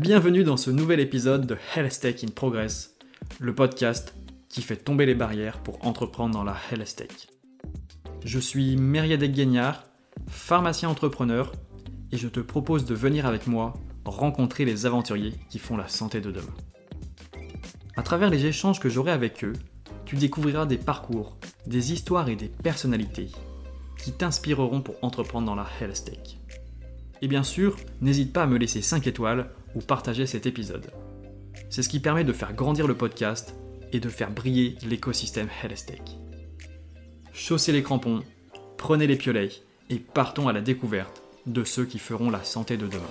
Bienvenue dans ce nouvel épisode de Health Tech in Progress, le podcast qui fait tomber les barrières pour entreprendre dans la Health Tech. Je suis Meriadec Guignard, pharmacien entrepreneur, et je te propose de venir avec moi rencontrer les aventuriers qui font la santé de demain. À travers les échanges que j'aurai avec eux, tu découvriras des parcours, des histoires et des personnalités qui t'inspireront pour entreprendre dans la Health Tech. Et bien sûr, n'hésite pas à me laisser 5 étoiles ou partager cet épisode. C'est ce qui permet de faire grandir le podcast et de faire briller l'écosystème Tech. Chaussez les crampons, prenez les piolets et partons à la découverte de ceux qui feront la santé de demain.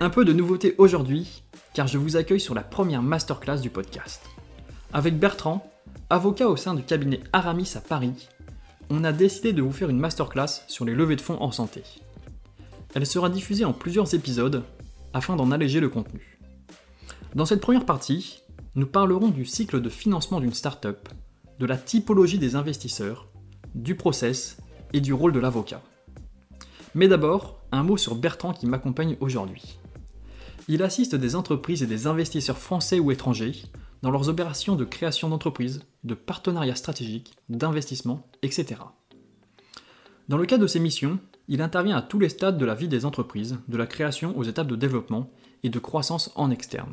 Un peu de nouveauté aujourd'hui, car je vous accueille sur la première masterclass du podcast. Avec Bertrand, avocat au sein du cabinet Aramis à Paris, on a décidé de vous faire une masterclass sur les levées de fonds en santé. Elle sera diffusée en plusieurs épisodes afin d'en alléger le contenu. Dans cette première partie, nous parlerons du cycle de financement d'une startup, de la typologie des investisseurs, du process et du rôle de l'avocat. Mais d'abord, un mot sur Bertrand qui m'accompagne aujourd'hui. Il assiste des entreprises et des investisseurs français ou étrangers dans leurs opérations de création d'entreprises, de partenariats stratégiques, d'investissement, etc. Dans le cadre de ces missions, il intervient à tous les stades de la vie des entreprises, de la création aux étapes de développement et de croissance en externe.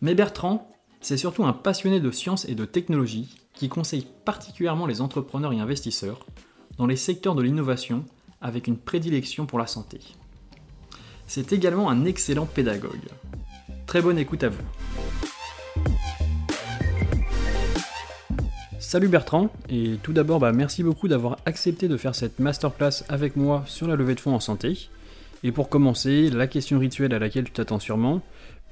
Mais Bertrand, c'est surtout un passionné de sciences et de technologie qui conseille particulièrement les entrepreneurs et investisseurs dans les secteurs de l'innovation avec une prédilection pour la santé. C'est également un excellent pédagogue. Très bonne écoute à vous. Salut Bertrand, et tout d'abord bah, merci beaucoup d'avoir accepté de faire cette masterclass avec moi sur la levée de fonds en santé. Et pour commencer, la question rituelle à laquelle tu t'attends sûrement,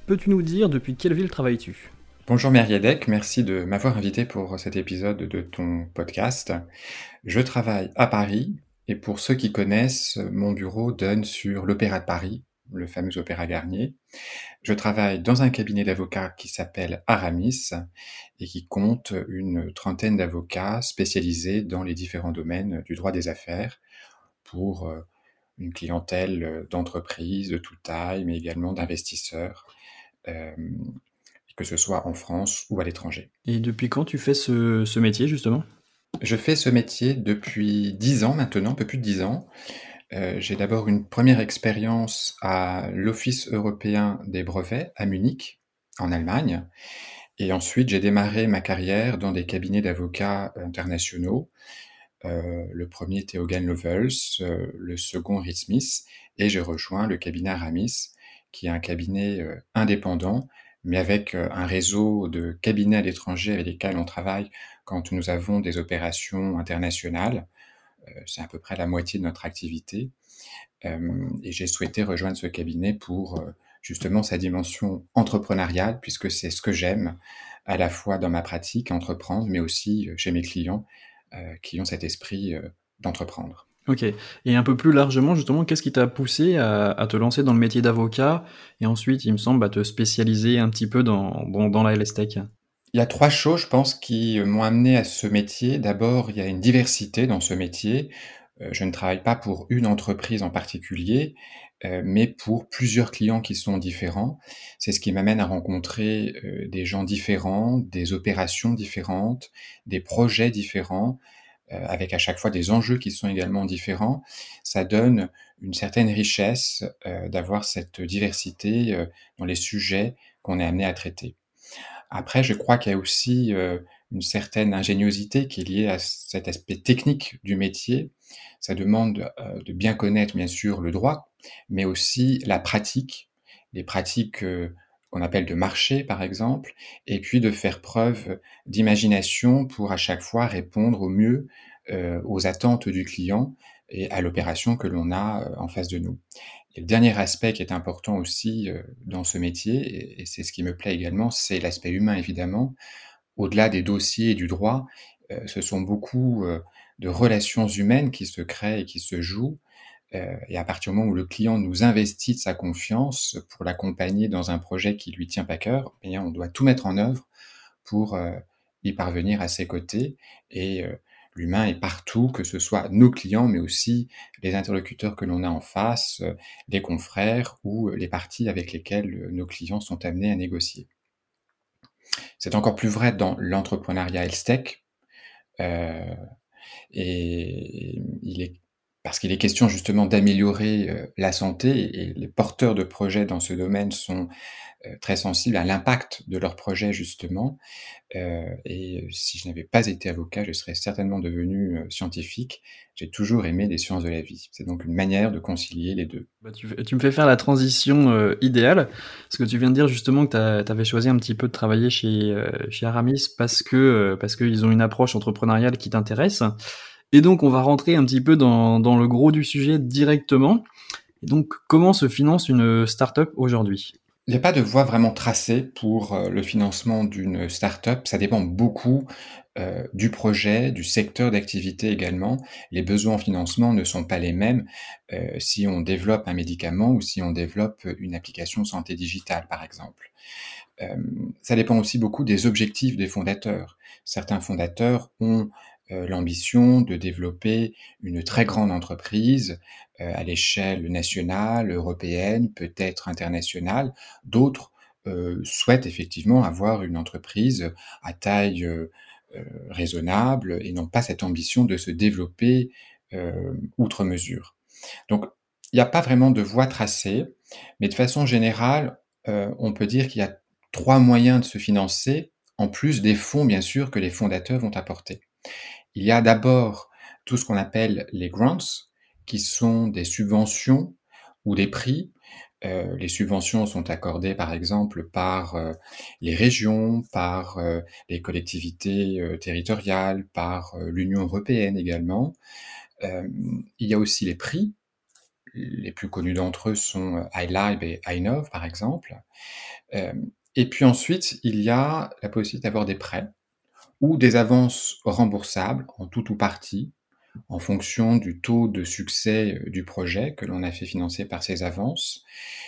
peux-tu nous dire depuis quelle ville travailles-tu? Bonjour Meriadec, merci de m'avoir invité pour cet épisode de ton podcast. Je travaille à Paris, et pour ceux qui connaissent, mon bureau donne sur l'Opéra de Paris, le fameux Opéra Garnier. Je travaille dans un cabinet d'avocats qui s'appelle Aramis et qui compte une trentaine d'avocats spécialisés dans les différents domaines du droit des affaires pour euh, une clientèle d'entreprises de toute taille, mais également d'investisseurs, euh, que ce soit en France ou à l'étranger. Et depuis quand tu fais ce, ce métier justement? Je fais ce métier depuis dix ans maintenant, un peu plus de dix ans. Euh, j'ai d'abord une première expérience à l'Office européen des brevets à Munich, en Allemagne. Et ensuite, j'ai démarré ma carrière dans des cabinets d'avocats internationaux. Euh, le premier était Hogan Lovells, euh, le second Reed Smith, et j'ai rejoint le cabinet Aramis, qui est un cabinet indépendant, mais avec un réseau de cabinets à l'étranger avec lesquels on travaille quand nous avons des opérations internationales. Euh, c'est à peu près la moitié de notre activité. Euh, et j'ai souhaité rejoindre ce cabinet pour euh, justement sa dimension entrepreneuriale, puisque c'est ce que j'aime à la fois dans ma pratique, entreprendre, mais aussi chez mes clients qui ont cet esprit d'entreprendre. Ok. Et un peu plus largement, justement, qu'est-ce qui t'a poussé à, te lancer dans le métier d'avocat? Et ensuite, il me semble, à te spécialiser un petit peu dans, dans, dans la LSTEC il y a trois choses, je pense, qui m'ont amené à ce métier. D'abord, il y a une diversité dans ce métier. Euh, je ne travaille pas pour une entreprise en particulier, euh, mais pour plusieurs clients qui sont différents. C'est ce qui m'amène à rencontrer euh, des gens différents, des opérations différentes, des projets différents, avec à chaque fois des enjeux qui sont également différents. Ça donne une certaine richesse d'avoir cette diversité dans les sujets qu'on est amené à traiter. Après, je crois qu'il y a aussi euh, une certaine ingéniosité qui est liée à cet aspect technique du métier. Ça demande euh, de bien connaître, bien sûr, le droit, mais aussi la pratique, les pratiques euh, qu'on appelle de marché, par exemple, et puis de faire preuve d'imagination pour à chaque fois répondre au mieux aux attentes du client et à l'opération que l'on a en face de nous. Et le dernier aspect qui est important aussi euh, dans ce métier, et c'est ce qui me plaît également, c'est l'aspect humain évidemment. Au-delà des dossiers et du droit, euh, ce sont beaucoup euh, de relations humaines qui se créent et qui se jouent. Et à partir du moment où le client nous investit de sa confiance pour l'accompagner dans un projet qui lui tient à cœur, eh on doit tout mettre en œuvre pour y parvenir à ses côtés. Et L'humain est partout, que ce soit nos clients, mais aussi les interlocuteurs que l'on a en face, les confrères ou les parties avec lesquelles nos clients sont amenés à négocier. C'est encore plus vrai dans l'entrepreneuriat health tech. Euh, et il est parce qu'il est question justement d'améliorer euh, la santé et les porteurs de projets dans ce domaine sont euh, très sensibles à l'impact de leur projet justement. Euh, et si je n'avais pas été avocat, je serais certainement devenu scientifique. J'ai toujours aimé les sciences de la vie. C'est donc une manière de concilier les deux. Bah, tu, me fais faire la transition idéale, parce que tu viens de dire justement que tu avais choisi un petit peu de travailler chez, chez Aramis parce que parce qu'ils ont une approche entrepreneuriale qui t'intéresse. Et donc, on va rentrer un petit peu dans, le gros du sujet directement. Donc, comment se finance une startup aujourd'hui? Il n'y a pas de voie vraiment tracée pour euh, le financement d'une startup. Ça dépend beaucoup euh, du projet, du secteur d'activité également. Les besoins en financement ne sont pas les mêmes euh, si on développe un médicament ou si on développe une application santé digitale, par exemple. ça dépend aussi beaucoup des objectifs des fondateurs. Certains fondateurs ont l'ambition de développer une très grande entreprise euh, à l'échelle nationale, européenne, peut-être internationale. D'autres euh, souhaitent effectivement avoir une entreprise à taille raisonnable et n'ont pas cette ambition de se développer outre mesure. Donc, il n'y a pas vraiment de voie tracée, mais de façon générale, on peut dire qu'il y a trois moyens de se financer, en plus des fonds, bien sûr, que les fondateurs vont apporter. Il y a d'abord tout ce qu'on appelle les grants, qui sont des subventions ou des prix. Euh, les subventions sont accordées par exemple par euh, les régions, par euh, les collectivités territoriales, par l'Union européenne également. il y a aussi les prix. Les plus connus d'entre eux sont iLive et iNov par exemple. et puis ensuite, il y a la possibilité d'avoir des prêts ou des avances remboursables en tout ou partie en fonction du taux de succès euh, du projet que l'on a fait financer par ces avances.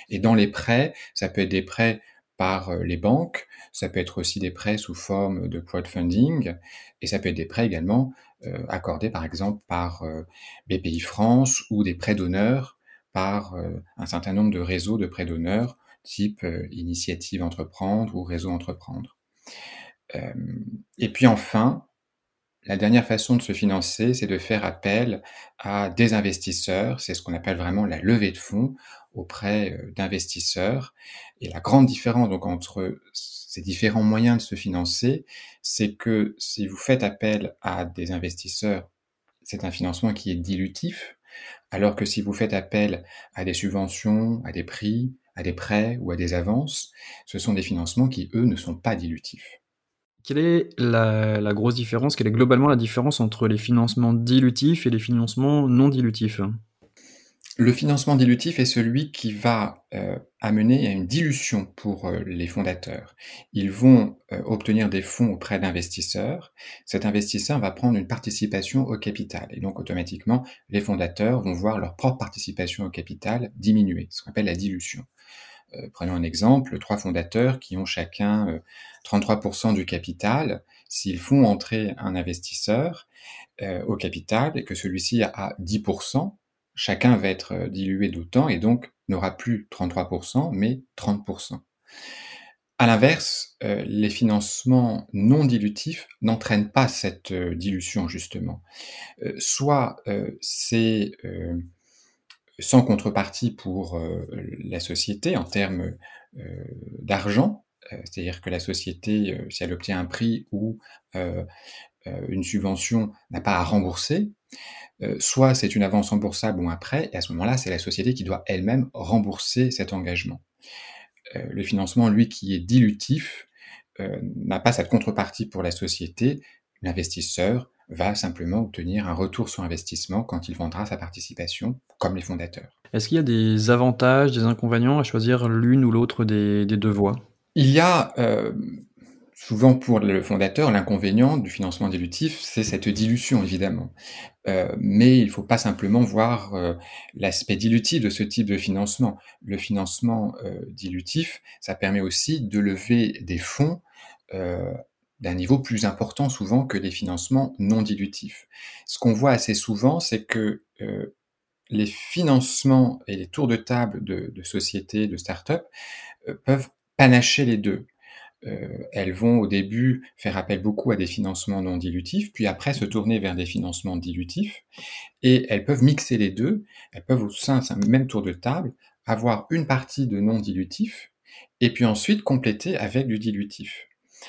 Et dans les prêts, ça peut être des prêts par euh, les banques, ça peut être aussi des prêts sous forme de crowdfunding, et ça peut être des prêts également euh, accordés par exemple par BPI France ou des prêts d'honneur par un certain nombre de réseaux de prêts d'honneur type Initiative Entreprendre ou Réseau Entreprendre. Euh, et puis enfin, la dernière façon de se financer, c'est de faire appel à des investisseurs. C'est ce qu'on appelle vraiment la levée de fonds auprès euh, d'investisseurs. Et la grande différence donc entre ces différents moyens de se financer, c'est que si vous faites appel à des investisseurs, c'est un financement qui est dilutif, alors que si vous faites appel à des subventions, à des prix, à des prêts ou à des avances, ce sont des financements qui, eux, ne sont pas dilutifs. Quelle est la, grosse différence Quelle est globalement la différence entre les financements dilutifs et les financements non dilutifs? Le financement dilutif est celui qui va euh, amener à une dilution pour euh, les fondateurs. Ils vont euh, obtenir des fonds auprès d'investisseurs. Cet investisseur va prendre une participation au capital. Et donc automatiquement, les fondateurs vont voir leur propre participation au capital diminuer, ce qu'on appelle la dilution. Euh, prenons un exemple, trois fondateurs qui ont chacun 33% euh, du capital, s'ils font entrer un investisseur euh, au capital et que celui-ci a 10%, chacun va être dilué d'autant et donc n'aura plus 33%, mais 30%. À l'inverse, les financements non dilutifs n'entraînent pas cette dilution, justement. soit c'est sans contrepartie pour euh, la société en termes euh, d'argent, euh, c'est-à-dire que la société, si elle obtient un prix ou une subvention, n'a pas à rembourser, soit c'est une avance remboursable ou un prêt, et à ce moment-là, c'est la société qui doit elle-même rembourser cet engagement. le financement, lui, qui est dilutif, n'a pas cette contrepartie pour la société, l'investisseur va simplement obtenir un retour sur investissement quand il vendra sa participation, comme les fondateurs. Est-ce qu'il y a des avantages, des inconvénients à choisir l'une ou l'autre des, deux voies? Il y a euh, souvent pour le fondateur l'inconvénient du financement dilutif, c'est cette dilution évidemment. Euh, mais il ne faut pas simplement voir euh, l'aspect dilutif de ce type de financement. Le financement dilutif, ça permet aussi de lever des fonds d'un niveau plus important souvent que les financements non dilutifs. Ce qu'on voit assez souvent, c'est que les financements et les tours de table de, sociétés, de start-up peuvent panacher les deux. elles vont au début faire appel beaucoup à des financements non dilutifs, puis après se tourner vers des financements dilutifs, et elles peuvent mixer les deux, elles peuvent au sein d'un même tour de table avoir une partie de non dilutif, et puis ensuite compléter avec du dilutif.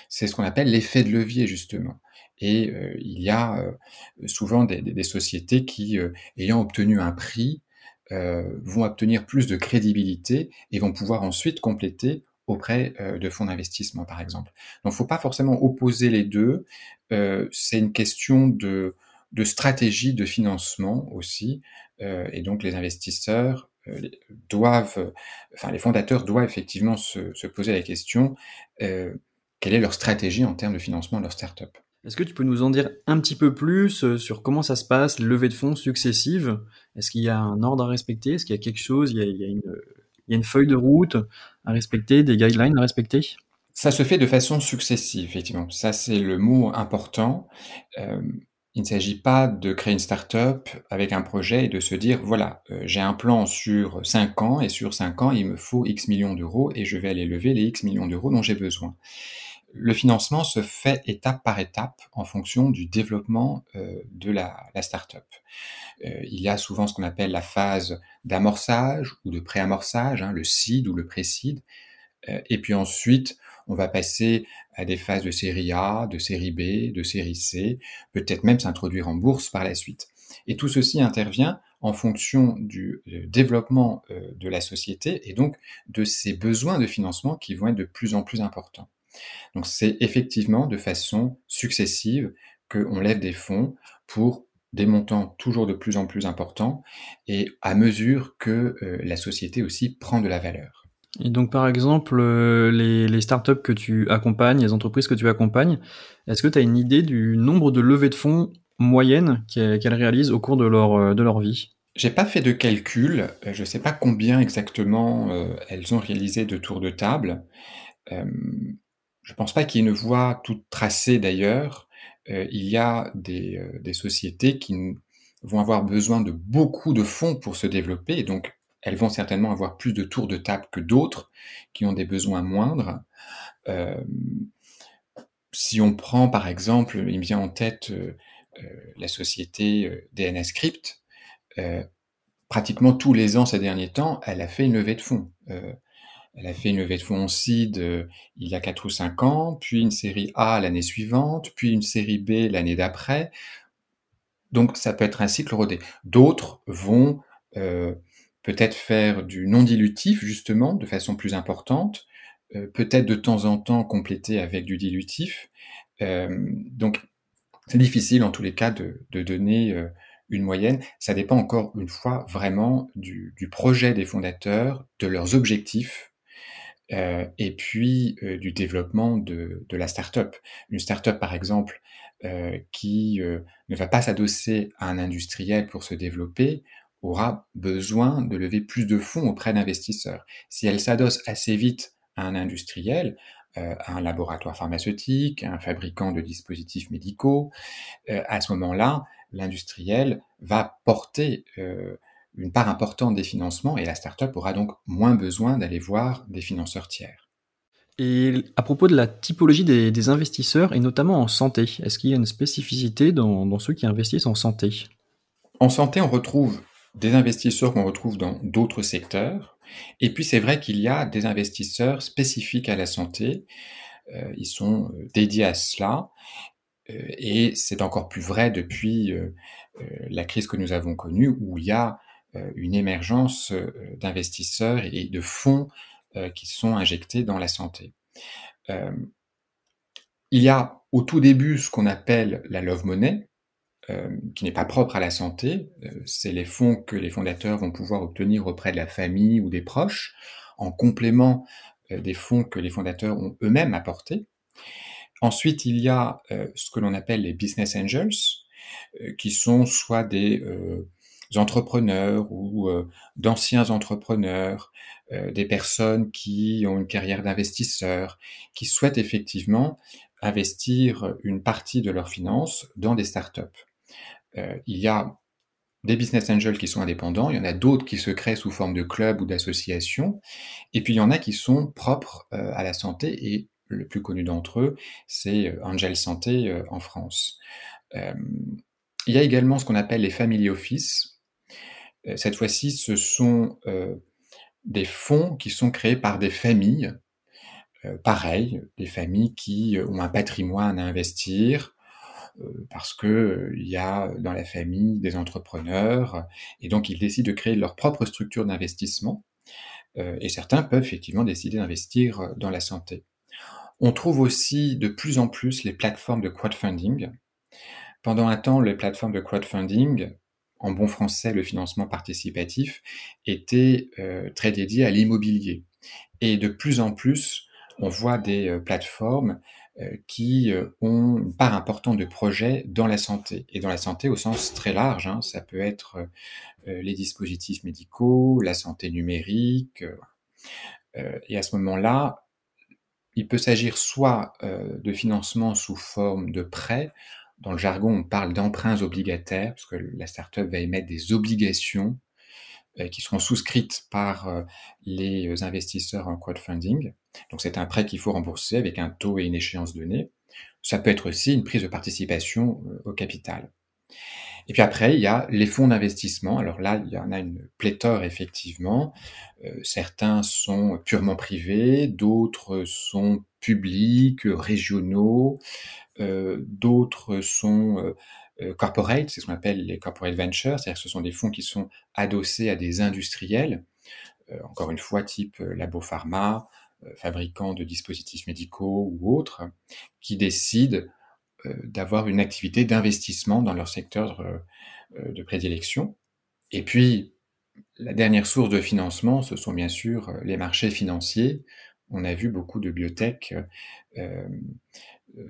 C'est ce qu'on appelle l'effet de levier, justement. Et euh, il y a euh, souvent des, sociétés qui, euh, ayant obtenu un prix, vont obtenir plus de crédibilité et vont pouvoir ensuite compléter auprès de fonds d'investissement, par exemple. Donc, faut pas forcément opposer les deux. c'est une question de, de, stratégie de financement aussi. et donc, les investisseurs doivent, enfin, les fondateurs doivent effectivement se, se poser la question quelle est leur stratégie en termes de financement de leur startup? Est-ce que tu peux nous en dire un petit peu plus euh, sur comment ça se passe, levée de fonds successives? Est-ce qu'il y a un ordre à respecter? Est-ce qu'il y a quelque chose? Il y a, une, feuille de route à respecter, des guidelines à respecter? Ça se fait de façon successive, effectivement. Ça, c'est le mot important. Euh, il ne s'agit pas de créer une startup avec un projet et de se dire, voilà, euh, j'ai un plan sur 5 ans et sur 5 ans, il me faut X millions d'euros et je vais aller lever les X millions d'euros dont j'ai besoin le financement se fait étape par étape en fonction du développement euh, de la, la startup. Euh, il y a souvent ce qu'on appelle la phase d'amorçage ou de préamorçage, hein, le seed ou le pré-seed. Euh, et puis ensuite, on va passer à des phases de série A, de série B, de série C, peut-être même s'introduire en bourse par la suite. Et tout ceci intervient en fonction du développement de la société et donc de ses besoins de financement qui vont être de plus en plus importants. Donc c'est effectivement de façon successive qu'on lève des fonds pour des montants toujours de plus en plus importants et à mesure que euh, la société aussi prend de la valeur. Et donc par exemple, euh, les, startups que tu accompagnes, les entreprises que tu accompagnes, est-ce que tu as une idée du nombre de levées de fonds moyennes qu'elles réalisent au cours de leur, euh, de leur vie? J'ai pas fait de calcul, je ne sais pas combien exactement elles ont réalisé de tours de table. Je pense pas qu'il y ait une voie toute tracée d'ailleurs. Euh, il y a des, euh, des, sociétés qui vont avoir besoin de beaucoup de fonds pour se développer, et donc elles vont certainement avoir plus de tours de table que d'autres qui ont des besoins moindres. Euh, si on prend par exemple, il me vient en tête la société DNS Script, pratiquement tous les ans ces derniers temps, elle a fait une levée de fonds. Elle a fait une levée de fonds seed euh, il y a 4 ou 5 ans, puis une série A l'année suivante, puis une série B l'année d'après. Donc ça peut être un cycle rodé. D'autres vont euh, peut-être faire du non dilutif justement de façon plus importante, euh, peut-être de temps en temps compléter avec du dilutif. donc c'est difficile en tous les cas de, donner une moyenne. Ça dépend encore une fois vraiment du projet des fondateurs, de leurs objectifs euh, et puis euh, du développement de, de la startup. Une startup, par exemple, euh, qui ne va pas s'adosser à un industriel pour se développer, aura besoin de lever plus de fonds auprès d'investisseurs. Si elle s'adosse assez vite à un industriel, à un laboratoire pharmaceutique, à un fabricant de dispositifs médicaux, à ce moment-là, l'industriel va porter une part importante des financements et la startup aura donc moins besoin d'aller voir des financeurs tiers. Et à propos de la typologie des, investisseurs, et notamment en santé, est-ce qu'il y a une spécificité dans, ceux qui investissent en santé? En santé, on retrouve des investisseurs qu'on retrouve dans d'autres secteurs. Et puis c'est vrai qu'il y a des investisseurs spécifiques à la santé. Euh, ils sont euh, dédiés à cela. Euh, et c'est encore plus vrai depuis la crise que nous avons connue, où il y a une émergence euh, d'investisseurs et de fonds euh, qui sont injectés dans la santé. il y a au tout début ce qu'on appelle la love money, qui n'est pas propre à la santé. c'est les fonds que les fondateurs vont pouvoir obtenir auprès de la famille ou des proches, en complément des fonds que les fondateurs ont eux-mêmes apportés. Ensuite, il y a ce que l'on appelle les business angels, qui sont soit des entrepreneurs ou euh, d'anciens entrepreneurs, euh, des personnes qui ont une carrière d'investisseurs, qui souhaitent effectivement investir une partie de leurs finances dans des startups. Euh, il y a des business angels qui sont indépendants, il y en a d'autres qui se créent sous forme de clubs ou d'associations, et puis il y en a qui sont propres à la santé, et le plus connu d'entre eux, c'est Angel Santé en France. il y a également ce qu'on appelle les family office. Cette fois-ci, ce sont des fonds qui sont créés par des familles, pareil, des familles qui ont un patrimoine à investir, euh, parce que euh, il y a dans la famille des entrepreneurs et donc ils décident de créer leur propre structure d'investissement euh, et certains peuvent effectivement décider d'investir dans la santé. On trouve aussi de plus en plus les plateformes de crowdfunding. Pendant un temps, les plateformes de crowdfunding, en bon français, le financement participatif, étaient très dédiées à l'immobilier. Et de plus en plus, on voit des plateformes euh, qui euh, ont une part importante de projets dans la santé. Et dans la santé au sens très large, hein, ça peut être euh, les dispositifs médicaux, la santé numérique. et à ce moment-là, il peut s'agir soit de financement sous forme de prêts, dans le jargon on parle d'emprunts obligataires, parce que la startup va émettre des obligations qui seront souscrites par les investisseurs en crowdfunding. Donc c'est un prêt qu'il faut rembourser avec un taux et une échéance donnée. Ça peut être aussi une prise de participation euh, au capital. Et puis après, il y a les fonds d'investissement. Alors là, il y en a une pléthore effectivement. Euh, certains sont purement privés, d'autres sont publics, régionaux, euh, d'autres sont corporate, c'est ce qu'on appelle les corporate ventures, c'est-à-dire que ce sont des fonds qui sont adossés à des industriels, encore une fois type Labo Pharma, euh, fabricants de dispositifs médicaux ou autres, qui décident euh, d'avoir une activité d'investissement dans leur secteur euh, de prédilection. Et puis, la dernière source de financement, ce sont bien sûr les marchés financiers. On a vu beaucoup de biotech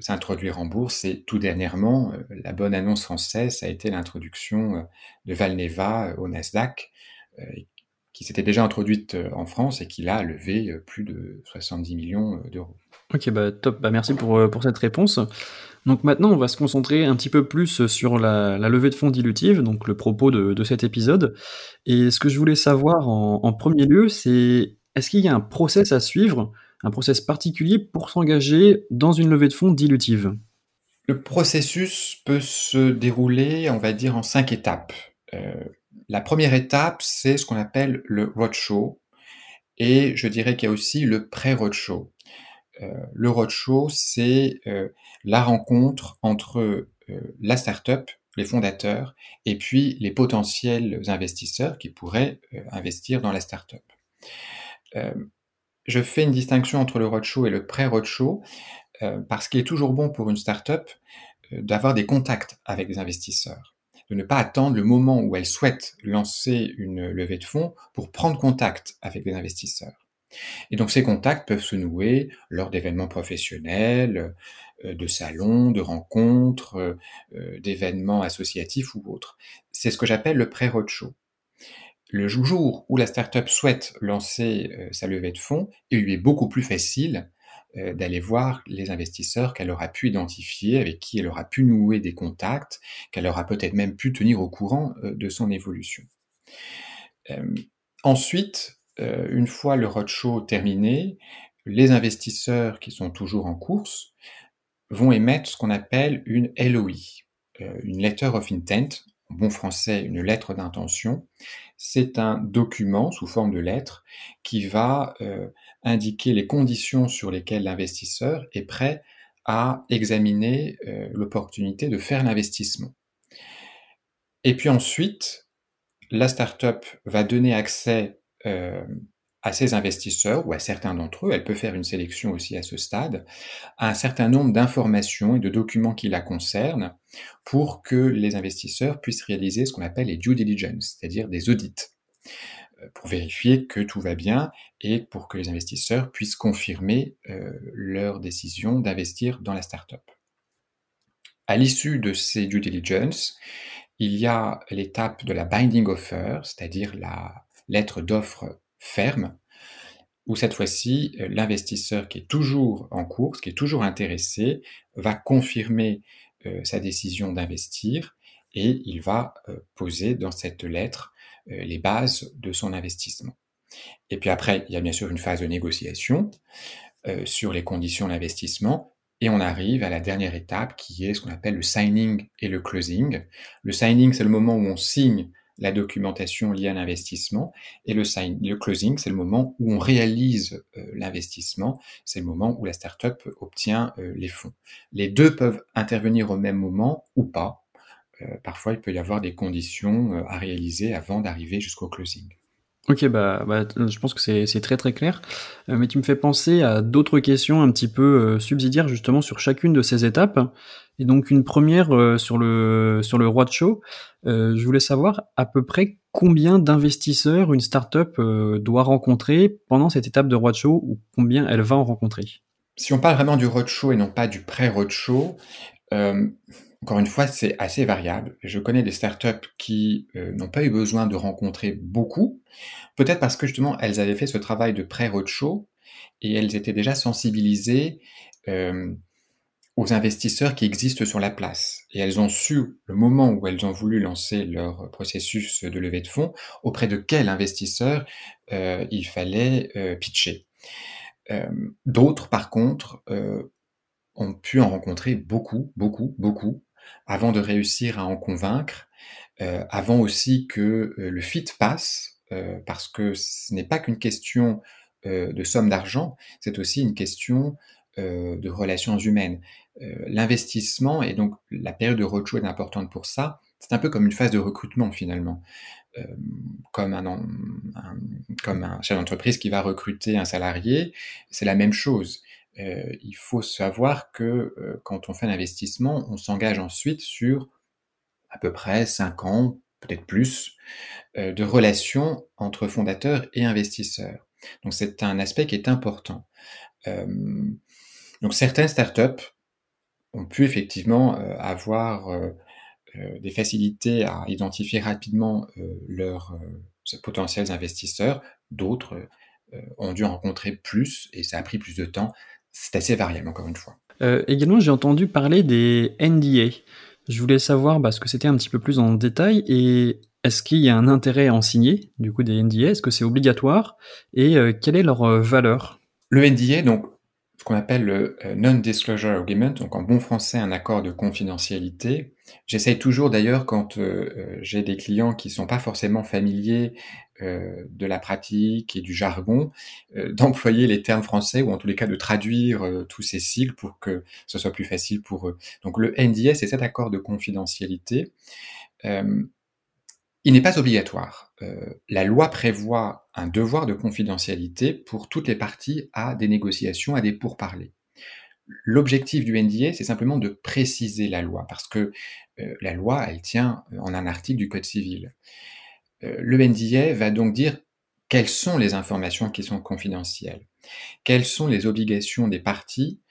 s'introduire en bourse et tout dernièrement, la bonne annonce française a été l'introduction de Valneva au Nasdaq, qui s'était déjà introduite euh, en France et qui l'a levé euh, plus de 70 millions euh, d'euros. Ok, bah top, bah merci pour, pour cette réponse. Donc maintenant, on va se concentrer un petit peu plus sur la, levée de fonds dilutive, donc le propos de, cet épisode. Et ce que je voulais savoir en, premier lieu, c'est est-ce qu'il y a un process à suivre, un process particulier pour s'engager dans une levée de fonds dilutive? Le processus peut se dérouler, on va dire, en cinq étapes. La première étape, c'est ce qu'on appelle le roadshow. Et je dirais qu'il y a aussi le pré-roadshow. Euh, le roadshow, c'est euh, la rencontre entre euh, la startup, les fondateurs, et puis les potentiels investisseurs qui pourraient investir dans la startup. je fais une distinction entre le roadshow et le pré-roadshow parce qu'il est toujours bon pour une startup d'avoir des contacts avec des investisseurs de ne pas attendre le moment où elle souhaite lancer une levée de fonds pour prendre contact avec des investisseurs. Et donc ces contacts peuvent se nouer lors d'événements professionnels, euh, de salons, de rencontres, euh, euh, d'événements associatifs ou autres. C'est ce que j'appelle le pré-roadshow. Le jour où la startup souhaite lancer sa levée de fonds, il lui est beaucoup plus facile d'aller voir les investisseurs qu'elle aura pu identifier, avec qui elle aura pu nouer des contacts, qu'elle aura peut-être même pu tenir au courant de son évolution. Ensuite, une fois le roadshow terminé, les investisseurs qui sont toujours en course vont émettre ce qu'on appelle une LOI, une Letter of Intent, en bon français une lettre d'intention. C'est un document sous forme de lettre qui va indiquer les conditions sur lesquelles l'investisseur est prêt à examiner euh, l'opportunité de faire l'investissement. Et puis ensuite, la startup va donner accès euh, à ses investisseurs ou à certains d'entre eux, elle peut faire une sélection aussi à ce stade, un certain nombre d'informations et de documents qui la concernent pour que les investisseurs puissent réaliser ce qu'on appelle les due diligence, c'est-à-dire des audits. Euh, pour vérifier que tout va bien et pour que les investisseurs puissent confirmer euh, leur décision d'investir dans la startup. À l'issue de ces due diligence, il y a l'étape de la binding offer, c'est-à-dire la lettre d'offre ferme. où cette fois-ci, l'investisseur qui est toujours en course, qui est toujours intéressé, va confirmer sa décision d'investir et il va poser dans cette lettre les bases de son investissement. Et puis après, il y a bien sûr une phase de négociation sur les conditions d'investissement et on arrive à la dernière étape qui est ce qu'on appelle le signing et le closing. Le signing, c'est le moment où on signe la documentation liée à l'investissement et le, sign, le closing, c'est le moment où on réalise euh, l'investissement, c'est le moment où la startup obtient euh, les fonds. Les deux peuvent intervenir au même moment ou pas. Euh, parfois, il peut y avoir des conditions à réaliser avant d'arriver jusqu'au closing. Ok, bah, bah, je pense que c'est très très clair. Euh, mais tu me fais penser à d'autres questions un petit peu euh, subsidiaires justement sur chacune de ces étapes. Et donc une première euh, sur le sur le roadshow. je voulais savoir à peu près combien d'investisseurs une startup doit rencontrer pendant cette étape de roadshow ou combien elle va en rencontrer? Si on parle vraiment du roadshow et non pas du pré-roadshow, encore une fois, c'est assez variable. Je connais des startups qui euh, n'ont pas eu besoin de rencontrer beaucoup, peut-être parce que justement elles avaient fait ce travail de pré-roadshow et elles étaient déjà sensibilisées euh, aux investisseurs qui existent sur la place. Et elles ont su, le moment où elles ont voulu lancer leur processus de levée de fonds, auprès de quel investisseur euh, il fallait pitcher. D'autres, par contre, ont pu en rencontrer beaucoup, beaucoup, beaucoup, avant de réussir à en convaincre, euh, avant aussi que euh, le fit passe, euh, parce que ce n'est pas qu'une question de somme d'argent, c'est aussi une question de relations humaines. L'investissement, et donc la période de roadshow est importante pour ça, c'est un peu comme une phase de recrutement finalement. comme, un, comme un chef d'entreprise qui va recruter un salarié, c'est la même chose. Euh, il faut savoir que euh, quand on fait un investissement, on s'engage ensuite sur à peu près 5 ans, peut-être plus, euh, de relations entre fondateurs et investisseurs. Donc c'est un aspect qui est important. donc certaines startups ont pu effectivement avoir des facilités à identifier rapidement leurs potentiels investisseurs, d'autres ont dû rencontrer plus et ça a pris plus de temps c'est assez variable, encore une fois. Euh, également, j'ai entendu parler des NDA. Je voulais savoir bah, ce que c'était un petit peu plus en détail et est-ce qu'il y a un intérêt à en signer, du coup, des NDA Est-ce que c'est obligatoire? Et euh, quelle est leur euh, valeur? Le NDA, donc, qu'on appelle le Non-Disclosure Agreement, donc en bon français, un accord de confidentialité. J'essaye toujours, d'ailleurs, quand j'ai des clients qui sont pas forcément familiers euh, de la pratique et du jargon, euh, d'employer les termes français ou en tous les cas de traduire euh, tous ces cycles pour que ce soit plus facile pour eux. Donc le NDA, c'est cet accord de confidentialité. Il n'est pas obligatoire. la loi prévoit un devoir de confidentialité pour toutes les parties à des négociations, à des pourparlers. L'objectif du NDA, c'est simplement de préciser la loi, parce que la loi, elle tient en un article du Code civil. Euh, le NDA va donc dire quelles sont les informations qui sont confidentielles, quelles sont les obligations des parties euh,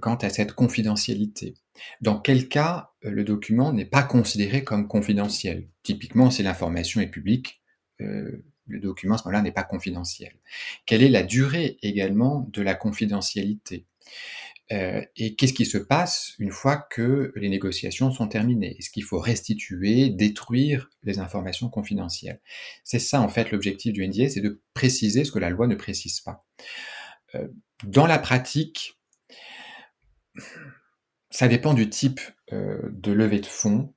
quant à cette confidentialité. Dans quel cas euh, le document n'est pas considéré comme confidentiel? Typiquement, si l'information est publique, le document à ce moment-là n'est pas confidentiel. Quelle est la durée également de la confidentialité? Euh, et qu'est-ce qui se passe une fois que les négociations sont terminées? Est-ce qu'il faut restituer, détruire les informations confidentielles? C'est ça en fait l'objectif du NDA, c'est de préciser ce que la loi ne précise pas. Euh, dans la pratique, ça dépend du type euh, de levée de fonds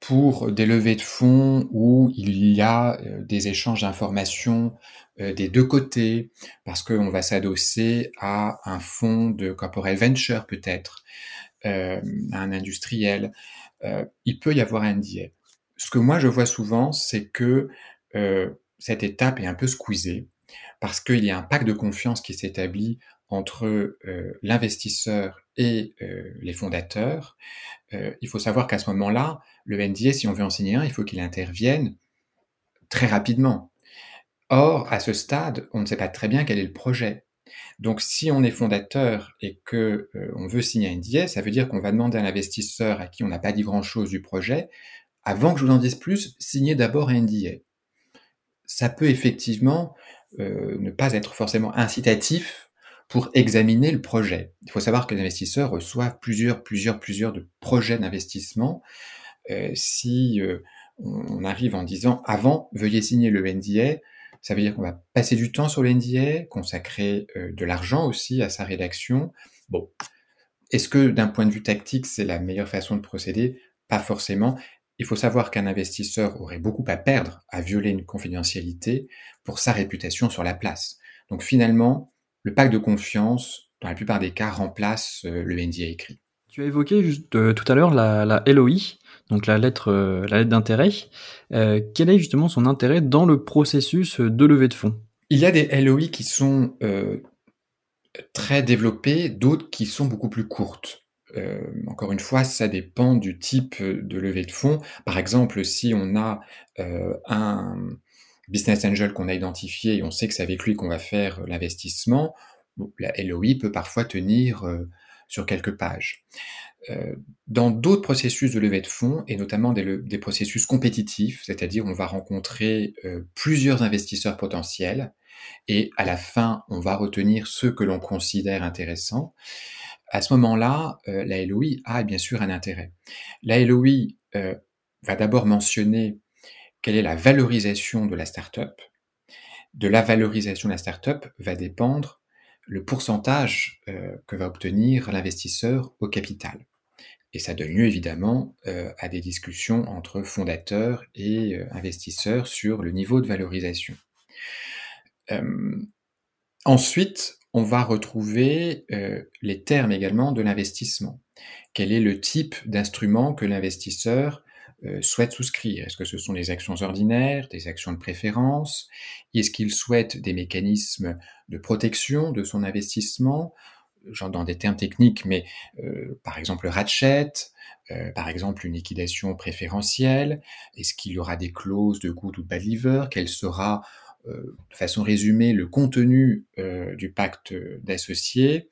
pour des levées de fonds où il y a euh, des échanges d'informations euh, des deux côtés, parce qu'on va s'adosser à un fonds de corporate venture peut-être, euh, un industriel. il peut y avoir un NDA. Ce que moi je vois souvent, c'est que cette étape est un peu squeezée, parce qu'il y a un pacte de confiance qui s'établit entre l'investisseur et les fondateurs. il faut savoir qu'à ce moment-là, le NDA, si on veut en signer un, il faut qu'il intervienne très rapidement. Or, à ce stade, on ne sait pas très bien quel est le projet. Donc, si on est fondateur et que on veut signer un NDA, ça veut dire qu'on va demander à l'investisseur à qui on n'a pas dit grand-chose du projet, avant que je vous en dise plus, signez d'abord un NDA. Ça peut effectivement ne pas être forcément incitatif pour examiner le projet. Il faut savoir que les investisseurs reçoivent plusieurs, plusieurs, plusieurs de projets d'investissement. si on arrive en disant avant, veuillez signer le NDA, ça veut dire qu'on va passer du temps sur le NDA, consacrer de l'argent aussi à sa rédaction. Bon, est-ce que d'un point de vue tactique, c'est la meilleure façon de procéder? Pas forcément. Il faut savoir qu'un investisseur aurait beaucoup à perdre à violer une confidentialité pour sa réputation sur la place. Donc finalement, le pacte de confiance, dans la plupart des cas, remplace euh, le NDA écrit. Tu as évoqué juste, euh, tout à l'heure la, LOI, donc la lettre, euh, lettre d'intérêt. quel est justement son intérêt dans le processus de levée de fonds? Il y a des LOI qui sont très développées, d'autres qui sont beaucoup plus courtes. Encore une fois, ça dépend du type de levée de fonds. Par exemple, si on a un business angel qu'on a identifié et on sait que c'est avec lui qu'on va faire l'investissement, la LOI peut parfois tenir euh, sur quelques pages. dans d'autres processus de levée de fonds, et notamment des, processus compétitifs, c'est-à-dire on va rencontrer plusieurs investisseurs potentiels, et à la fin, on va retenir ceux que l'on considère intéressants. À ce moment-là, euh, la LOI a bien sûr un intérêt. La LOI euh, va d'abord mentionner quelle est la valorisation de la startup. De la valorisation de la startup va dépendre le pourcentage euh, que va obtenir l'investisseur au capital. Et ça donne lieu évidemment à des discussions entre fondateurs et investisseurs sur le niveau de valorisation. Euh, ensuite, on va retrouver euh, les termes également de l'investissement. Quel est le type d'instrument que l'investisseur euh, souhaite souscrire. Est-ce que ce sont des actions ordinaires, des actions de préférence? Est-ce qu'il souhaite des mécanismes de protection de son investissement? Dans des termes techniques, mais par exemple ratchet, par exemple une liquidation préférentielle, est-ce qu'il y aura des clauses de good ou de bad liver, quelle sera euh, de façon résumée le contenu euh, du pacte d'associés?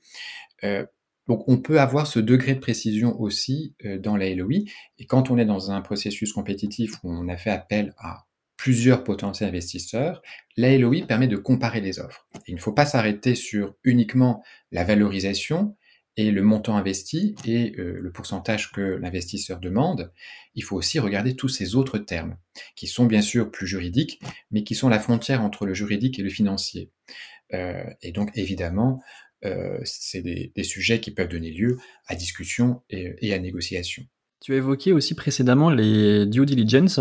Euh, donc on peut avoir ce degré de précision aussi dans la LOI. Et quand on est dans un processus compétitif où on a fait appel à plusieurs potentiels investisseurs, la LOI permet de comparer les offres. il ne faut pas s'arrêter sur uniquement la valorisation, et le montant investi et euh, le pourcentage que l'investisseur demande, il faut aussi regarder tous ces autres termes, qui sont bien sûr plus juridiques, mais qui sont la frontière entre le juridique et le financier. Euh, et donc évidemment, euh, c'est des, sujets qui peuvent donner lieu à discussion et, à négociation. Tu as évoqué aussi précédemment les due diligence.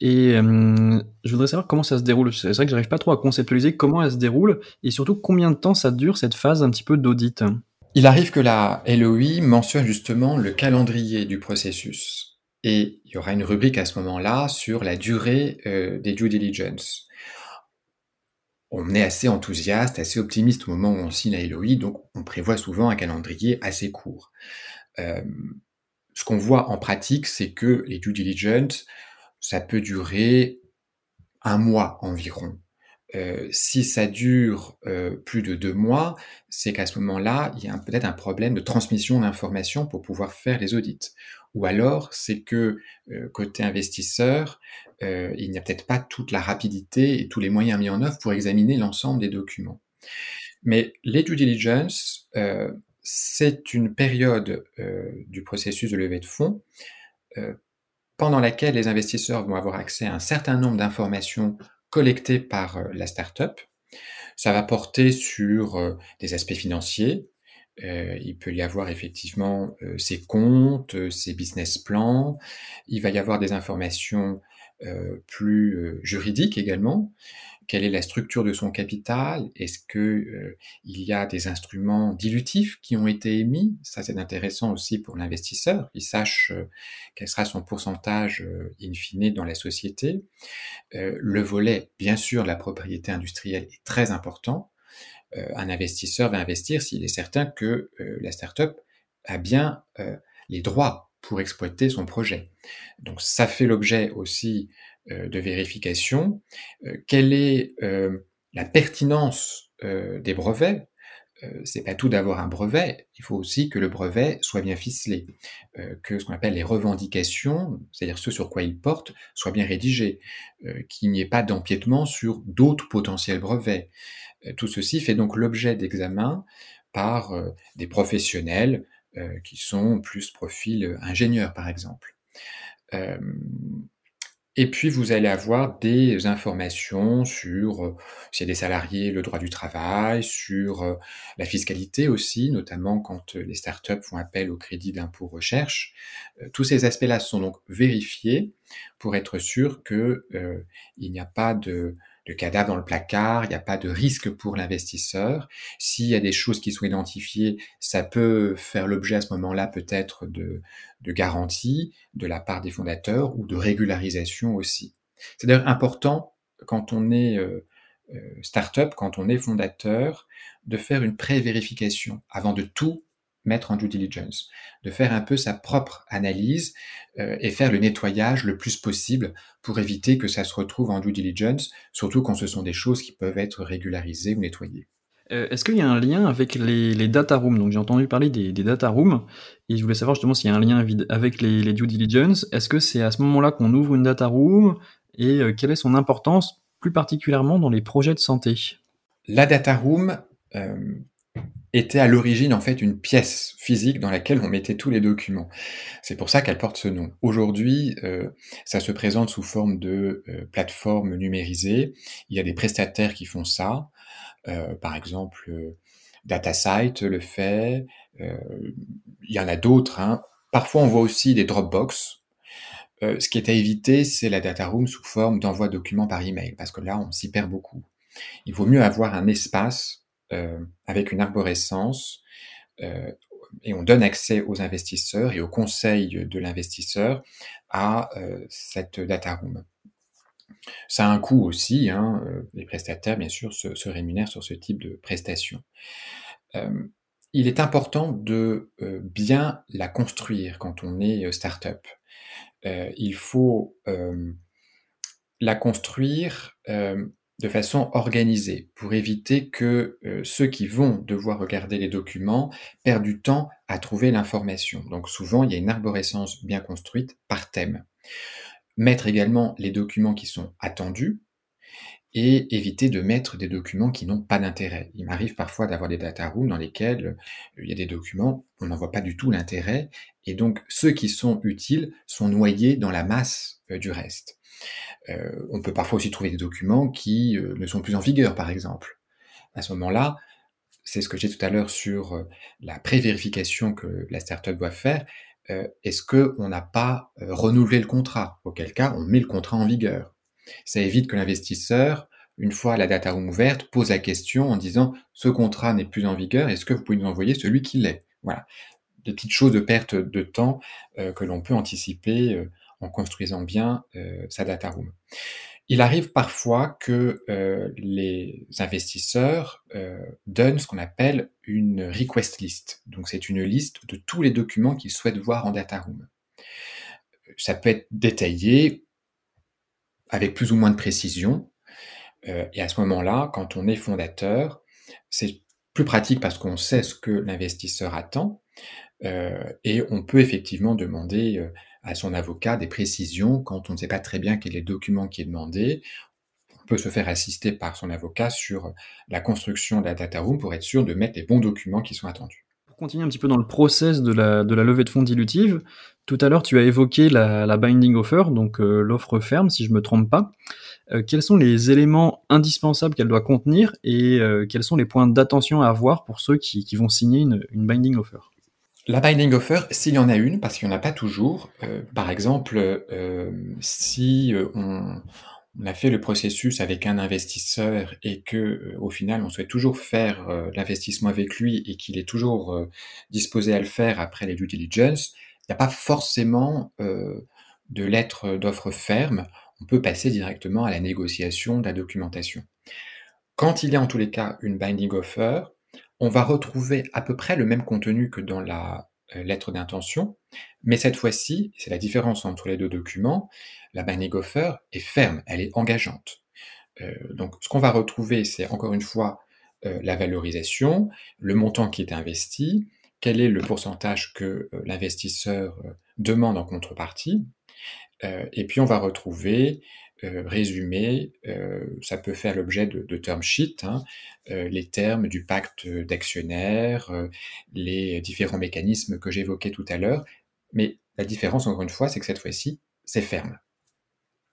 Et je voudrais savoir comment ça se déroule. C'est vrai que j'arrive pas trop à conceptualiser comment elle se déroule et surtout combien de temps ça dure cette phase un petit peu d'audit. Il arrive que la LOI mentionne justement le calendrier du processus. Et il y aura une rubrique à ce moment-là sur la durée euh, des due diligence. On est assez enthousiaste, assez optimiste au moment où on signe la LOI, donc on prévoit souvent un calendrier assez court. Euh, ce qu'on voit en pratique, c'est que les due diligence, ça peut durer un mois environ. Euh, si ça dure euh, plus de deux mois, c'est qu'à ce moment-là, il y a peut-être un problème de transmission d'informations pour pouvoir faire les audits. Ou alors, c'est que euh, côté investisseur, il n'y a peut-être pas toute la rapidité et tous les moyens mis en œuvre pour examiner l'ensemble des documents. Mais les due diligence, c'est une période du processus de levée de fonds pendant laquelle les investisseurs vont avoir accès à un certain nombre d'informations collecté par euh, la startup. Ça va porter sur euh, des aspects financiers. Euh, il peut y avoir effectivement ses comptes, ses business plans. Il va y avoir des informations plus juridiques également quelle est la structure de son capital, est-ce que euh, il y a des instruments dilutifs qui ont été émis, ça c'est intéressant aussi pour l'investisseur, il sache euh, quel sera son pourcentage euh, in fine dans la société. le volet, bien sûr, la propriété industrielle est très important. Un investisseur va investir s'il est certain que la startup a bien les droits pour exploiter son projet. Donc ça fait l'objet aussi euh, de vérification, euh, quelle est euh, la pertinence des brevets, euh, c'est pas tout d'avoir un brevet, il faut aussi que le brevet soit bien ficelé, euh, que ce qu'on appelle les revendications, c'est-à-dire ce sur quoi il porte, soient bien rédigées, euh, qu'il n'y ait pas d'empiètement sur d'autres potentiels brevets. tout ceci fait donc l'objet d'examens par des professionnels qui sont plus profil ingénieur par exemple. Et puis, vous allez avoir des informations sur euh, s'il y a des salariés, le droit du travail, sur euh, la fiscalité aussi, notamment quand euh, les startups font appel au crédit d'impôt recherche. tous ces aspects-là sont donc vérifiés pour être sûr qu'il n'y a pas de de cadavres dans le placard, il n'y a pas de risque pour l'investisseur. S'il y a des choses qui sont identifiées, ça peut faire l'objet à ce moment-là peut-être de, de garanties de la part des fondateurs ou de régularisation aussi. C'est d'ailleurs important quand on est euh, euh, start-up, quand on est fondateur, de faire une pré-vérification avant de tout mettre en due diligence, de faire un peu sa propre analyse euh, et faire le nettoyage le plus possible pour éviter que ça se retrouve en due diligence, surtout quand ce sont des choses qui peuvent être régularisées ou nettoyées. Euh, est-ce qu'il y a un lien avec les, data rooms? Donc j'ai entendu parler des, data rooms et je voulais savoir justement s'il y a un lien avec les, les due diligence. Est-ce que c'est à ce moment-là qu'on ouvre une data room? Et euh, quelle est son importance plus particulièrement dans les projets de santé? La data room, était à l'origine en fait une pièce physique dans laquelle on mettait tous les documents. C'est pour ça qu'elle porte ce nom. Aujourd'hui, euh, ça se présente sous forme de euh, plateforme numérisée. Il y a des prestataires qui font ça. Euh, par exemple, DataSite le fait. il y en a d'autres. Hein. Parfois, on voit aussi des Dropbox. ce qui est à éviter, c'est la data room sous forme d'envoi de documents par email, parce que là, on s'y perd beaucoup. Il vaut mieux avoir un espace euh, avec une arborescence euh, et on donne accès aux investisseurs et au conseil de l'investisseur à euh, cette data room. Ça a un coût aussi, hein, les prestataires bien sûr se, se, rémunèrent sur ce type de prestations. il est important de bien la construire quand on est start-up. il faut la construire de façon organisée pour éviter que euh, ceux qui vont devoir regarder les documents perdent du temps à trouver l'information. Donc souvent, il y a une arborescence bien construite par thème. Mettre également les documents qui sont attendus et éviter de mettre des documents qui n'ont pas d'intérêt. Il m'arrive parfois d'avoir des data rooms dans lesquels euh, il y a des documents, on n'en voit pas du tout l'intérêt, et donc ceux qui sont utiles sont noyés dans la masse euh, du reste. Euh, on peut parfois aussi trouver des documents qui ne sont plus en vigueur, par exemple. À ce moment-là, c'est ce que j'ai tout à l'heure sur la pré-vérification que la startup doit faire. Est-ce qu'on n'a pas renouvelé le contrat? Auquel cas, on met le contrat en vigueur. Ça évite que l'investisseur, une fois la data room ouverte, pose la question en disant ce contrat n'est plus en vigueur, est-ce que vous pouvez nous envoyer celui qui l'est? Voilà. Des petites choses de perte de temps que l'on peut anticiper en construisant bien euh, sa data room. Il arrive parfois que euh, les investisseurs euh, donnent ce qu'on appelle une request list. Donc c'est une liste de tous les documents qu'ils souhaitent voir en data room. Ça peut être détaillé avec plus ou moins de précision. et à ce moment-là, quand on est fondateur, c'est plus pratique parce qu'on sait ce que l'investisseur attend. et on peut effectivement demander à son avocat des précisions quand on ne sait pas très bien quel est le document qui est demandé. On peut se faire assister par son avocat sur la construction de la data room pour être sûr de mettre les bons documents qui sont attendus. Continuer un petit peu dans le process de la, levée de fonds dilutive, tout à l'heure tu as évoqué la, binding offer, donc euh, l'offre ferme si je ne me trompe pas. Euh, quels sont les éléments indispensables qu'elle doit contenir et euh, quels sont les points d'attention à avoir pour ceux qui, vont signer une, une binding offer? La binding offer, s'il y en a une, parce qu'il n'y en a pas toujours, par exemple, si euh, on, a fait le processus avec un investisseur et que au final on souhaite toujours faire l'investissement avec lui et qu'il est toujours disposé à le faire après les due diligence, il n'y a pas forcément de lettre d'offre ferme. On peut passer directement à la négociation de la documentation. Quand il y a en tous les cas une binding offer, on va retrouver à peu près le même contenu que dans la euh, lettre d'intention, mais cette fois-ci, c'est la différence entre les deux documents, la binding offer est ferme, elle est engageante. Euh, donc ce qu'on va retrouver, c'est encore une fois la valorisation, le montant qui est investi, quel est le pourcentage que l'investisseur demande en contrepartie, et puis on va retrouver euh, résumé, euh, ça peut faire l'objet de, de term sheets, hein, euh, les termes du pacte d'actionnaires, les différents mécanismes que j'évoquais tout à l'heure. Mais la différence, encore une fois, c'est que cette fois-ci, c'est ferme.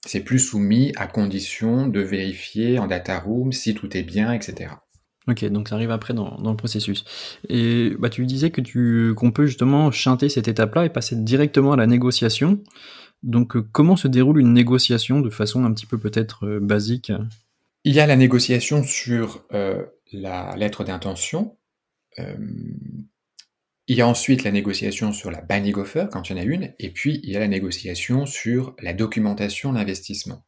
C'est plus soumis à condition de vérifier en data room si tout est bien, etc. Ok, donc ça arrive après dans, dans le processus. Et bah, tu disais que tu qu'on peut justement chanter cette étape-là et passer directement à la négociation. Donc euh, comment se déroule une négociation de façon un petit peu peut-être euh, basique? Il y a la négociation sur euh, la lettre d'intention. il y a ensuite la négociation sur la binding offer quand il y en a une, et puis il y a la négociation sur la documentation d'investissement.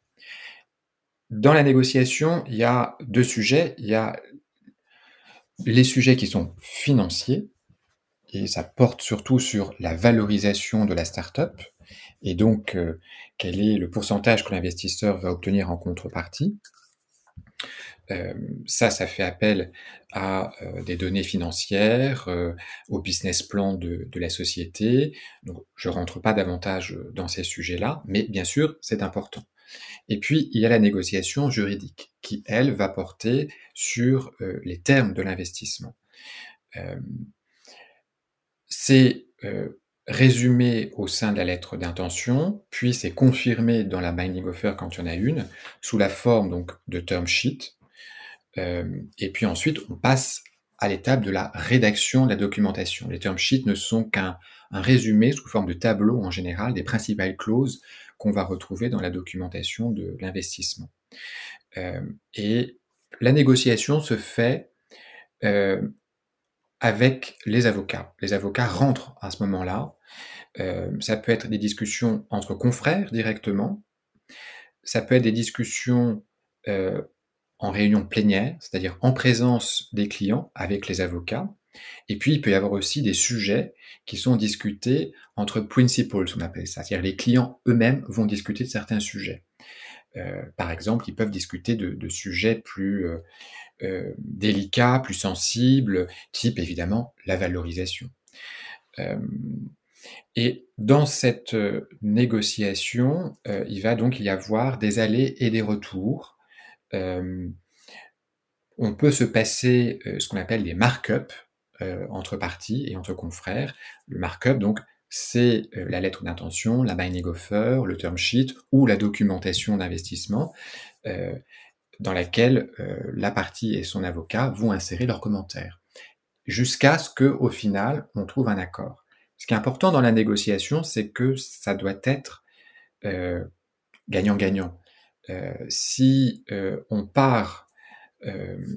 Dans la négociation, il y a deux sujets. Il y a les sujets qui sont financiers, et ça porte surtout sur la valorisation de la startup, et donc euh, quel est le pourcentage que l'investisseur va obtenir en contrepartie? Euh, ça, ça fait appel à euh, des données financières, au business plan de, la société. Donc, je rentre pas davantage dans ces sujets-là, mais bien sûr, c'est important. Et puis, il y a la négociation juridique, qui, elle, va porter sur les termes de l'investissement. c'est résumé au sein de la lettre d'intention, puis c'est confirmé dans la binding offer quand il y en a une, sous la forme donc de term sheet. Euh, et puis ensuite, on passe à l'étape de la rédaction de la documentation. Les term sheets ne sont qu'un résumé sous forme de tableau en général des principales clauses qu'on va retrouver dans la documentation de l'investissement. Euh, et la négociation se fait euh, avec les avocats. Les avocats rentrent à ce moment-là. Euh, ça peut être des discussions entre confrères directement. Ça peut être des discussions euh, en réunion plénière, c'est-à-dire en présence des clients avec les avocats. Et puis, il peut y avoir aussi des sujets qui sont discutés entre principals, on appelle ça. C'est-à-dire les clients eux-mêmes vont discuter de certains sujets. Euh, par exemple, ils peuvent discuter de, de sujets plus euh, euh, délicats, plus sensibles, type évidemment la valorisation. Euh, et dans cette euh, négociation, il va donc y avoir des allers et des retours. on peut se passer ce qu'on appelle des markups entre parties et entre confrères. Le markup, donc, c'est la lettre d'intention, la binding offer, le term sheet ou la documentation d'investissement dans laquelle euh, la partie et son avocat vont insérer leurs commentaires, jusqu'à ce que, au final, on trouve un accord. Ce qui est important dans la négociation, c'est que ça doit être euh, gagnant-gagnant. Euh, si on part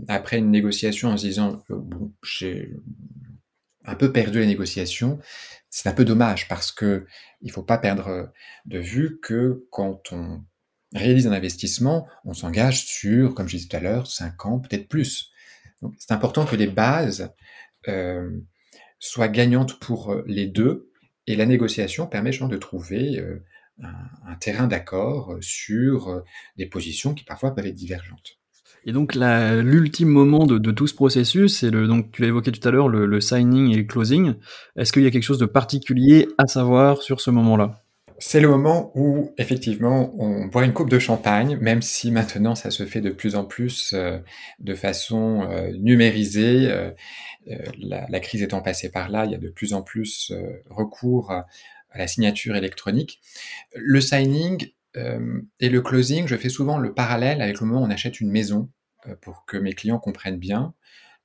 après une négociation en se disant bon, j'ai un peu perdu la négociation, c'est un peu dommage parce que il faut pas perdre de vue que quand on réalise un investissement, on s'engage sur, comme je disais tout à l'heure, 5 ans, peut-être plus. c'est important que les bases euh, soient gagnantes pour euh, les deux, et la négociation permet de trouver euh, un, terrain d'accord sur des positions qui parfois peuvent être divergentes. Et donc l'ultime moment de, tout ce processus, c'est le donc tu l'as évoqué tout à l'heure, le signing et le closing. Est-ce qu'il y a quelque chose de particulier à savoir sur ce moment-là? C'est le moment où, effectivement, on boit une coupe de champagne, même si maintenant ça se fait de plus en plus euh, de façon euh, numérisée. Euh, la, crise étant passée par là, il y a de plus en plus recours à, la signature électronique. Le signing et le closing, je fais souvent le parallèle avec le moment où on achète une maison pour que mes clients comprennent bien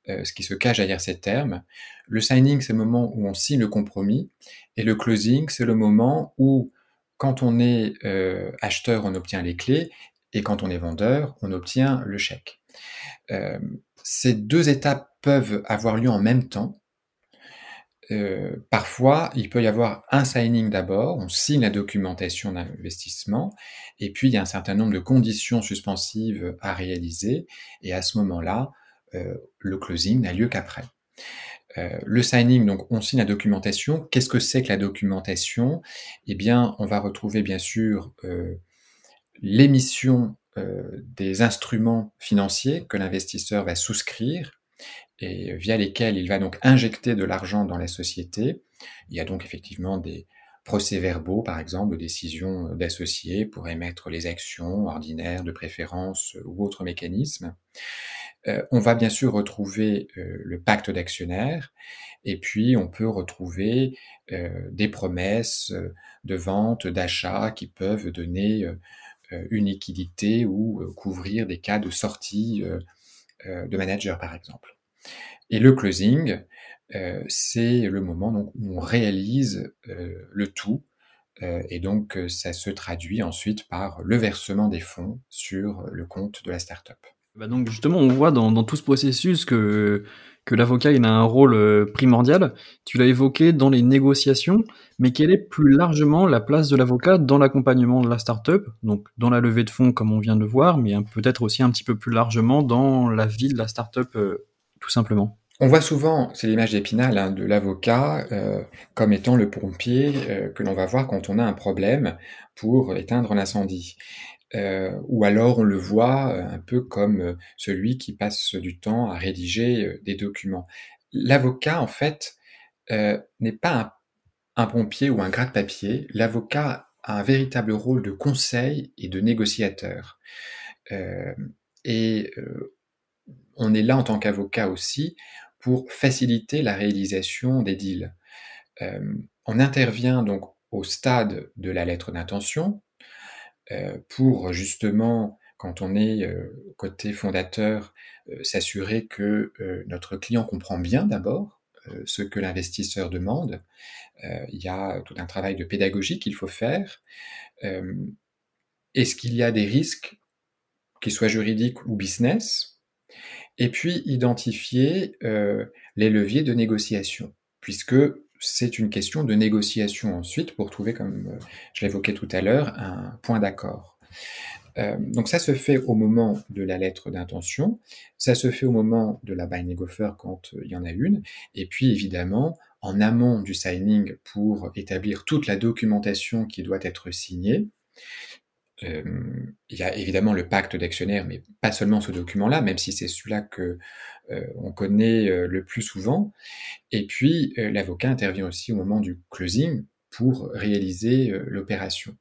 ce qui se cache derrière ces termes. Le signing, c'est le moment où on signe le compromis, et le closing, c'est le moment où quand on est euh, acheteur, on obtient les clés, et quand on est vendeur, on obtient le chèque. Euh, ces deux étapes peuvent avoir lieu en même temps. Euh, parfois, il peut y avoir un signing d'abord, on signe la documentation d'investissement, et puis il y a un certain nombre de conditions suspensives à réaliser, et à ce moment-là, le closing n'a lieu qu'après. Euh, le signing, donc on signe la documentation. Qu'est-ce que c'est que la documentation? Eh bien, on va retrouver bien sûr euh, l'émission euh, des instruments financiers que l'investisseur va souscrire. et via lesquels il va donc injecter de l'argent dans la société. Il y a donc effectivement des procès-verbaux, par exemple, de décisions d'associés pour émettre les actions ordinaires de préférence ou autres mécanismes. Euh, on va bien sûr retrouver euh, le pacte d'actionnaires et puis on peut retrouver euh, des promesses de vente, d'achat qui peuvent donner une liquidité ou couvrir des cas de sortie de manager par exemple. Et le closing, c'est le moment où on réalise le tout et donc ça se traduit ensuite par le versement des fonds sur le compte de la startup. Bah donc justement, on voit dans, tout ce processus que, l'avocat a un rôle euh, primordial. Tu l'as évoqué dans les négociations, mais quelle est plus largement la place de l'avocat dans l'accompagnement de la startup, donc dans la levée de fonds comme on vient de le voir, mais peut-être aussi un petit peu plus largement dans la vie de la startup euh, tout simplement. On voit souvent, c'est l'image d'Épinal, hein, de l'avocat euh, comme étant le pompier que l'on va voir quand on a un problème pour éteindre l'incendie. Euh, ou alors on le voit euh, un peu comme euh, celui qui passe du temps à rédiger des documents. L'avocat, en fait, n'est pas un, pompier ou un gratte-papier. L'avocat a un véritable rôle de conseil et de négociateur. et on est là en tant qu'avocat aussi pour faciliter la réalisation des deals. on intervient donc au stade de la lettre d'intention, pour justement, quand on est euh, côté fondateur, euh, s'assurer que notre client comprend bien d'abord ce que l'investisseur demande. il y a tout un travail de pédagogie qu'il faut faire. Est-ce qu'il y a des risques, qu'ils soient juridiques ou business? Et puis identifier les leviers de négociation, puisque c'est une question de négociation ensuite pour trouver, comme euh, je l'évoquais tout à l'heure, un point d'accord. Euh, donc ça se fait au moment de la lettre d'intention, ça se fait au moment de la binding offer quand euh, il y en a une, et puis évidemment en amont du signing pour établir toute la documentation qui doit être signée. Il y a évidemment le pacte d'actionnaires, mais pas seulement ce document-là, même si c'est celui-là que euh, on connaît euh, le plus souvent. Et puis, euh, l'avocat intervient aussi au moment du closing pour réaliser l'opération.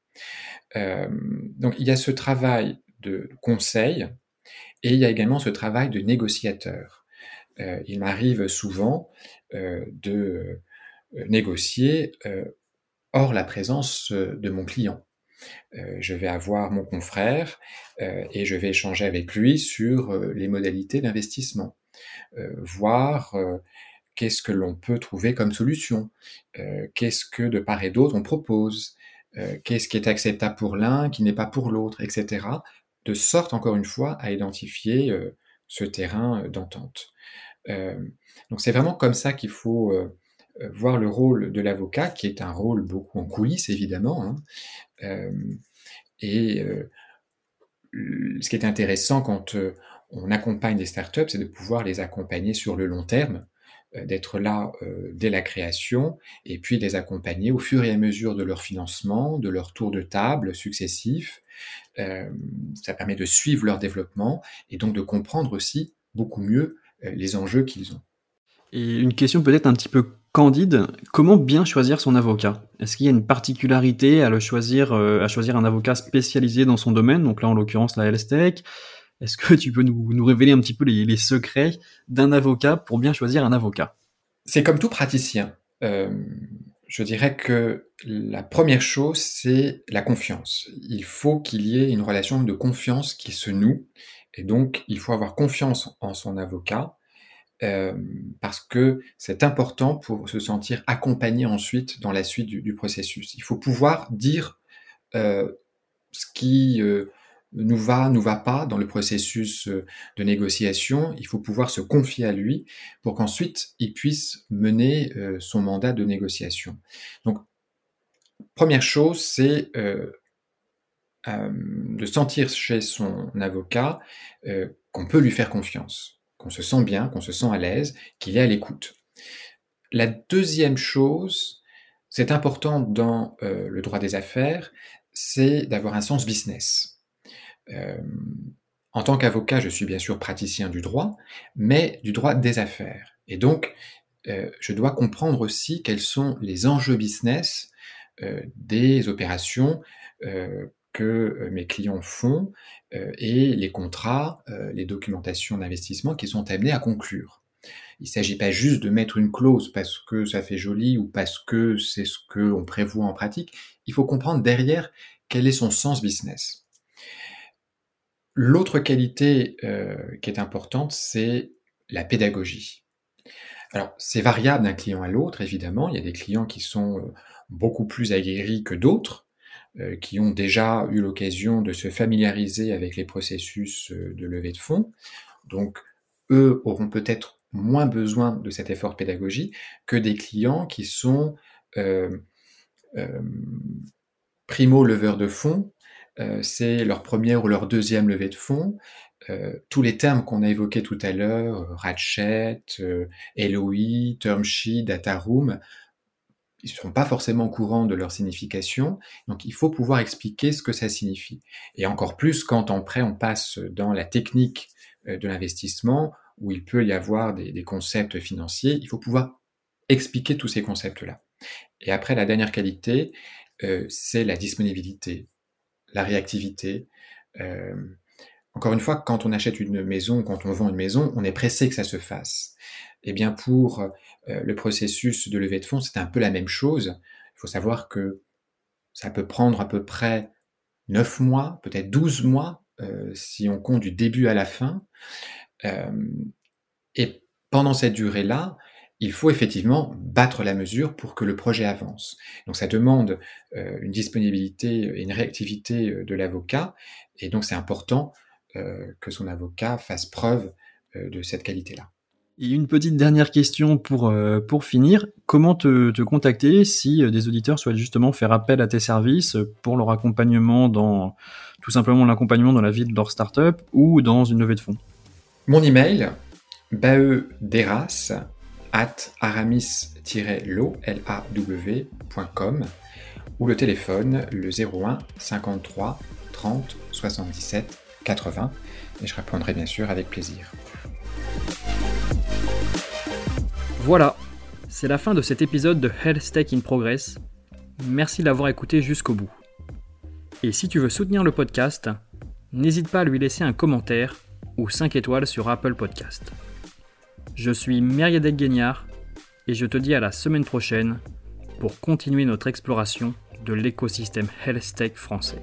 donc, il y a ce travail de conseil et il y a également ce travail de négociateur. il m'arrive souvent de négocier hors la présence de mon client. Je vais avoir mon confrère et je vais échanger avec lui sur les modalités d'investissement. Euh, voir euh, qu'est-ce que l'on peut trouver comme solution, euh, qu'est-ce que de part et d'autre on propose, qu'est-ce qui est acceptable pour l'un, qui n'est pas pour l'autre, etc. De sorte, encore une fois, à identifier ce terrain d'entente. donc c'est vraiment comme ça qu'il faut voir le rôle de l'avocat, qui est un rôle beaucoup en coulisses, évidemment. Hein. et ce qui est intéressant quand on accompagne des startups, c'est de pouvoir les accompagner sur le long terme, euh, d'être là euh, dès la création et puis les accompagner au fur et à mesure de leur financement, de leur tour de table successifs. Euh, ça permet de suivre leur développement et donc de comprendre aussi beaucoup mieux les enjeux qu'ils ont. Et une question peut-être un petit peu candide, comment bien choisir son avocat? Est-ce qu'il y a une particularité à le choisir, à choisir un avocat spécialisé dans son domaine, donc là en l'occurrence la health est-ce que tu peux nous, révéler un petit peu les, secrets d'un avocat pour bien choisir un avocat? C'est comme tout praticien. Euh, je dirais que la première chose, c'est la confiance. Il faut qu'il y ait une relation de confiance qui se noue. Et donc, il faut avoir confiance en son avocat euh, parce que c'est important pour se sentir accompagné ensuite dans la suite du, processus. Il faut pouvoir dire euh, ce qui nous va, nous va pas dans le processus euh, de négociation, il faut pouvoir se confier à lui pour qu'ensuite il puisse mener euh, son mandat de négociation. Donc, première chose, c'est euh, de sentir chez son avocat qu'on peut lui faire confiance, qu'on se sent bien, qu'on se sent à l'aise, qu'il est à l'écoute. La deuxième chose, c'est important dans le droit des affaires, c'est d'avoir un sens business. Euh, En tant qu'avocat, je suis bien sûr praticien du droit, mais du droit des affaires. Et donc, euh, je dois comprendre aussi quels sont les enjeux business euh, des opérations euh, que mes clients font et les contrats, les documentations d'investissement qu'ils sont amenés à conclure. Il ne s'agit pas juste de mettre une clause parce que ça fait joli ou parce que c'est ce qu'on prévoit en pratique. Il faut comprendre derrière quel est son sens business. L'autre qualité qui est importante, c'est la pédagogie. Alors, c'est variable d'un client à l'autre, évidemment. Il y a des clients qui sont euh, beaucoup plus aguerris que d'autres, euh, qui ont déjà eu l'occasion de se familiariser avec les processus euh, de levée de fonds. Donc, eux auront peut-être moins besoin de cet effort pédagogique que des clients qui sont primo leveurs de fonds, c'est leur première ou leur deuxième levée de fonds, euh, tous les termes qu'on a évoqués tout à l'heure, euh, ratchet, euh, LOI, term sheet, data room, ils ne sont pas forcément au courant de leur signification, donc il faut pouvoir expliquer ce que ça signifie. Et encore plus quand en prêt on passe dans la technique de l'investissement, où il peut y avoir des, concepts financiers, il faut pouvoir expliquer tous ces concepts-là. Et après, la dernière qualité, c'est la disponibilité, la réactivité. Encore une fois, quand on achète une maison, quand on vend une maison, on est pressé que ça se fasse. Eh bien, pour euh, le processus de levée de fonds, c'est un peu la même chose. Il faut savoir que ça peut prendre à peu près 9 mois, peut-être 12 mois, euh, si on compte du début à la fin. Euh, et pendant cette durée-là, il faut effectivement battre la mesure pour que le projet avance. Donc ça demande une disponibilité et une réactivité de l'avocat, et donc c'est important que son avocat fasse preuve euh, de cette qualité-là. Et une petite dernière question pour, euh, pour finir. Comment te, te, contacter si des auditeurs souhaitent justement faire appel à tes services pour leur accompagnement dans, tout simplement l'accompagnement dans la vie de leur startup ou dans une levée de fonds? Mon email, baederas at aramis-law.com ou le téléphone le 01 53 30 77 80 et je répondrai bien sûr avec plaisir. Voilà, c'est la fin de cet épisode de Health Tech in Progress. Merci d'avoir écouté jusqu'au bout. Et si tu veux soutenir le podcast, n'hésite pas à lui laisser un commentaire ou 5 étoiles sur Apple Podcast. Je suis Meriadec Guignard et je te dis à la semaine prochaine pour continuer notre exploration de l'écosystème Health Tech français.